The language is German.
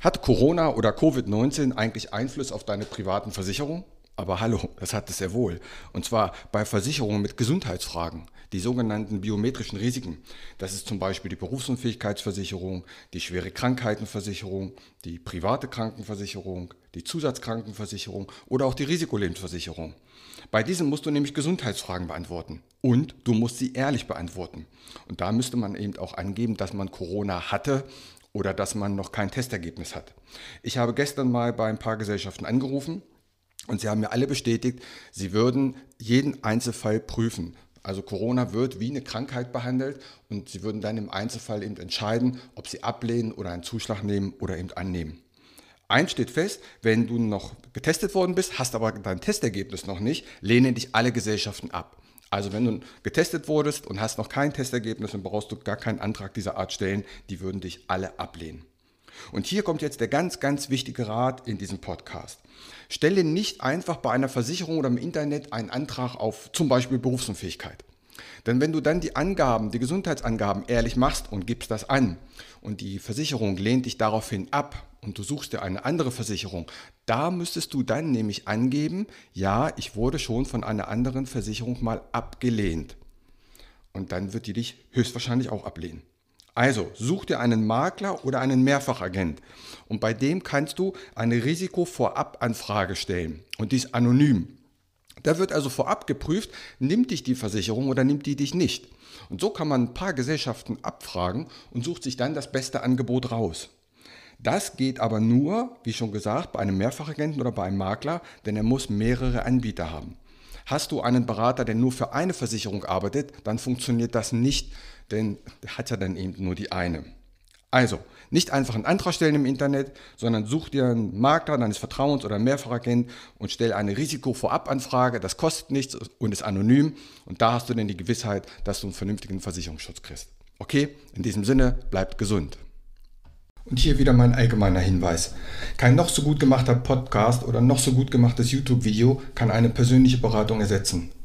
Hat Corona oder Covid-19 eigentlich Einfluss auf deine privaten Versicherungen? Aber hallo, das hat es sehr wohl. Und zwar bei Versicherungen mit Gesundheitsfragen, die sogenannten biometrischen Risiken. Das ist zum Beispiel die Berufsunfähigkeitsversicherung, die schwere Krankheitenversicherung, die private Krankenversicherung, die Zusatzkrankenversicherung oder auch die Risikolebensversicherung. Bei diesen musst du nämlich Gesundheitsfragen beantworten. Und du musst sie ehrlich beantworten. Und da müsste man eben auch angeben, dass man Corona hatte oder dass man noch kein Testergebnis hat. Ich habe gestern mal bei ein paar Gesellschaften angerufen und sie haben mir alle bestätigt, sie würden jeden Einzelfall prüfen. Also Corona wird wie eine Krankheit behandelt und sie würden dann im Einzelfall eben entscheiden, ob sie ablehnen oder einen Zuschlag nehmen oder eben annehmen. Eins steht fest, wenn du noch getestet worden bist, hast aber dein Testergebnis noch nicht, lehnen dich alle Gesellschaften ab. Also wenn du getestet wurdest und hast noch kein Testergebnis, dann brauchst du gar keinen Antrag dieser Art stellen. Die würden dich alle ablehnen. Und hier kommt jetzt der ganz, ganz wichtige Rat in diesem Podcast. Stelle nicht einfach bei einer Versicherung oder im Internet einen Antrag auf zum Beispiel Berufsunfähigkeit. Denn wenn du dann die Angaben, die Gesundheitsangaben ehrlich machst und gibst das an und die Versicherung lehnt dich daraufhin ab und du suchst dir eine andere Versicherung, da müsstest du dann nämlich angeben, ja, ich wurde schon von einer anderen Versicherung mal abgelehnt. Und dann wird die dich höchstwahrscheinlich auch ablehnen. Also such dir einen Makler oder einen Mehrfachagent und bei dem kannst du eine Risikovorabanfrage stellen und dies anonym. Da wird also vorab geprüft, nimmt dich die Versicherung oder nimmt die dich nicht. Und so kann man ein paar Gesellschaften abfragen und sucht sich dann das beste Angebot raus. Das geht aber nur, wie schon gesagt, bei einem Mehrfachagenten oder bei einem Makler, denn er muss mehrere Anbieter haben. Hast du einen Berater, der nur für eine Versicherung arbeitet, dann funktioniert das nicht, denn er hat ja dann eben nur die eine. Also, nicht einfach einen Antrag stellen im Internet, sondern such dir einen Makler deines Vertrauens oder einen Mehrfachagent und stell eine Risikovorabanfrage. Das kostet nichts und ist anonym. Und da hast du dann die Gewissheit, dass du einen vernünftigen Versicherungsschutz kriegst. Okay, in diesem Sinne, bleibt gesund. Und hier wieder mein allgemeiner Hinweis. Kein noch so gut gemachter Podcast oder noch so gut gemachtes YouTube-Video kann eine persönliche Beratung ersetzen.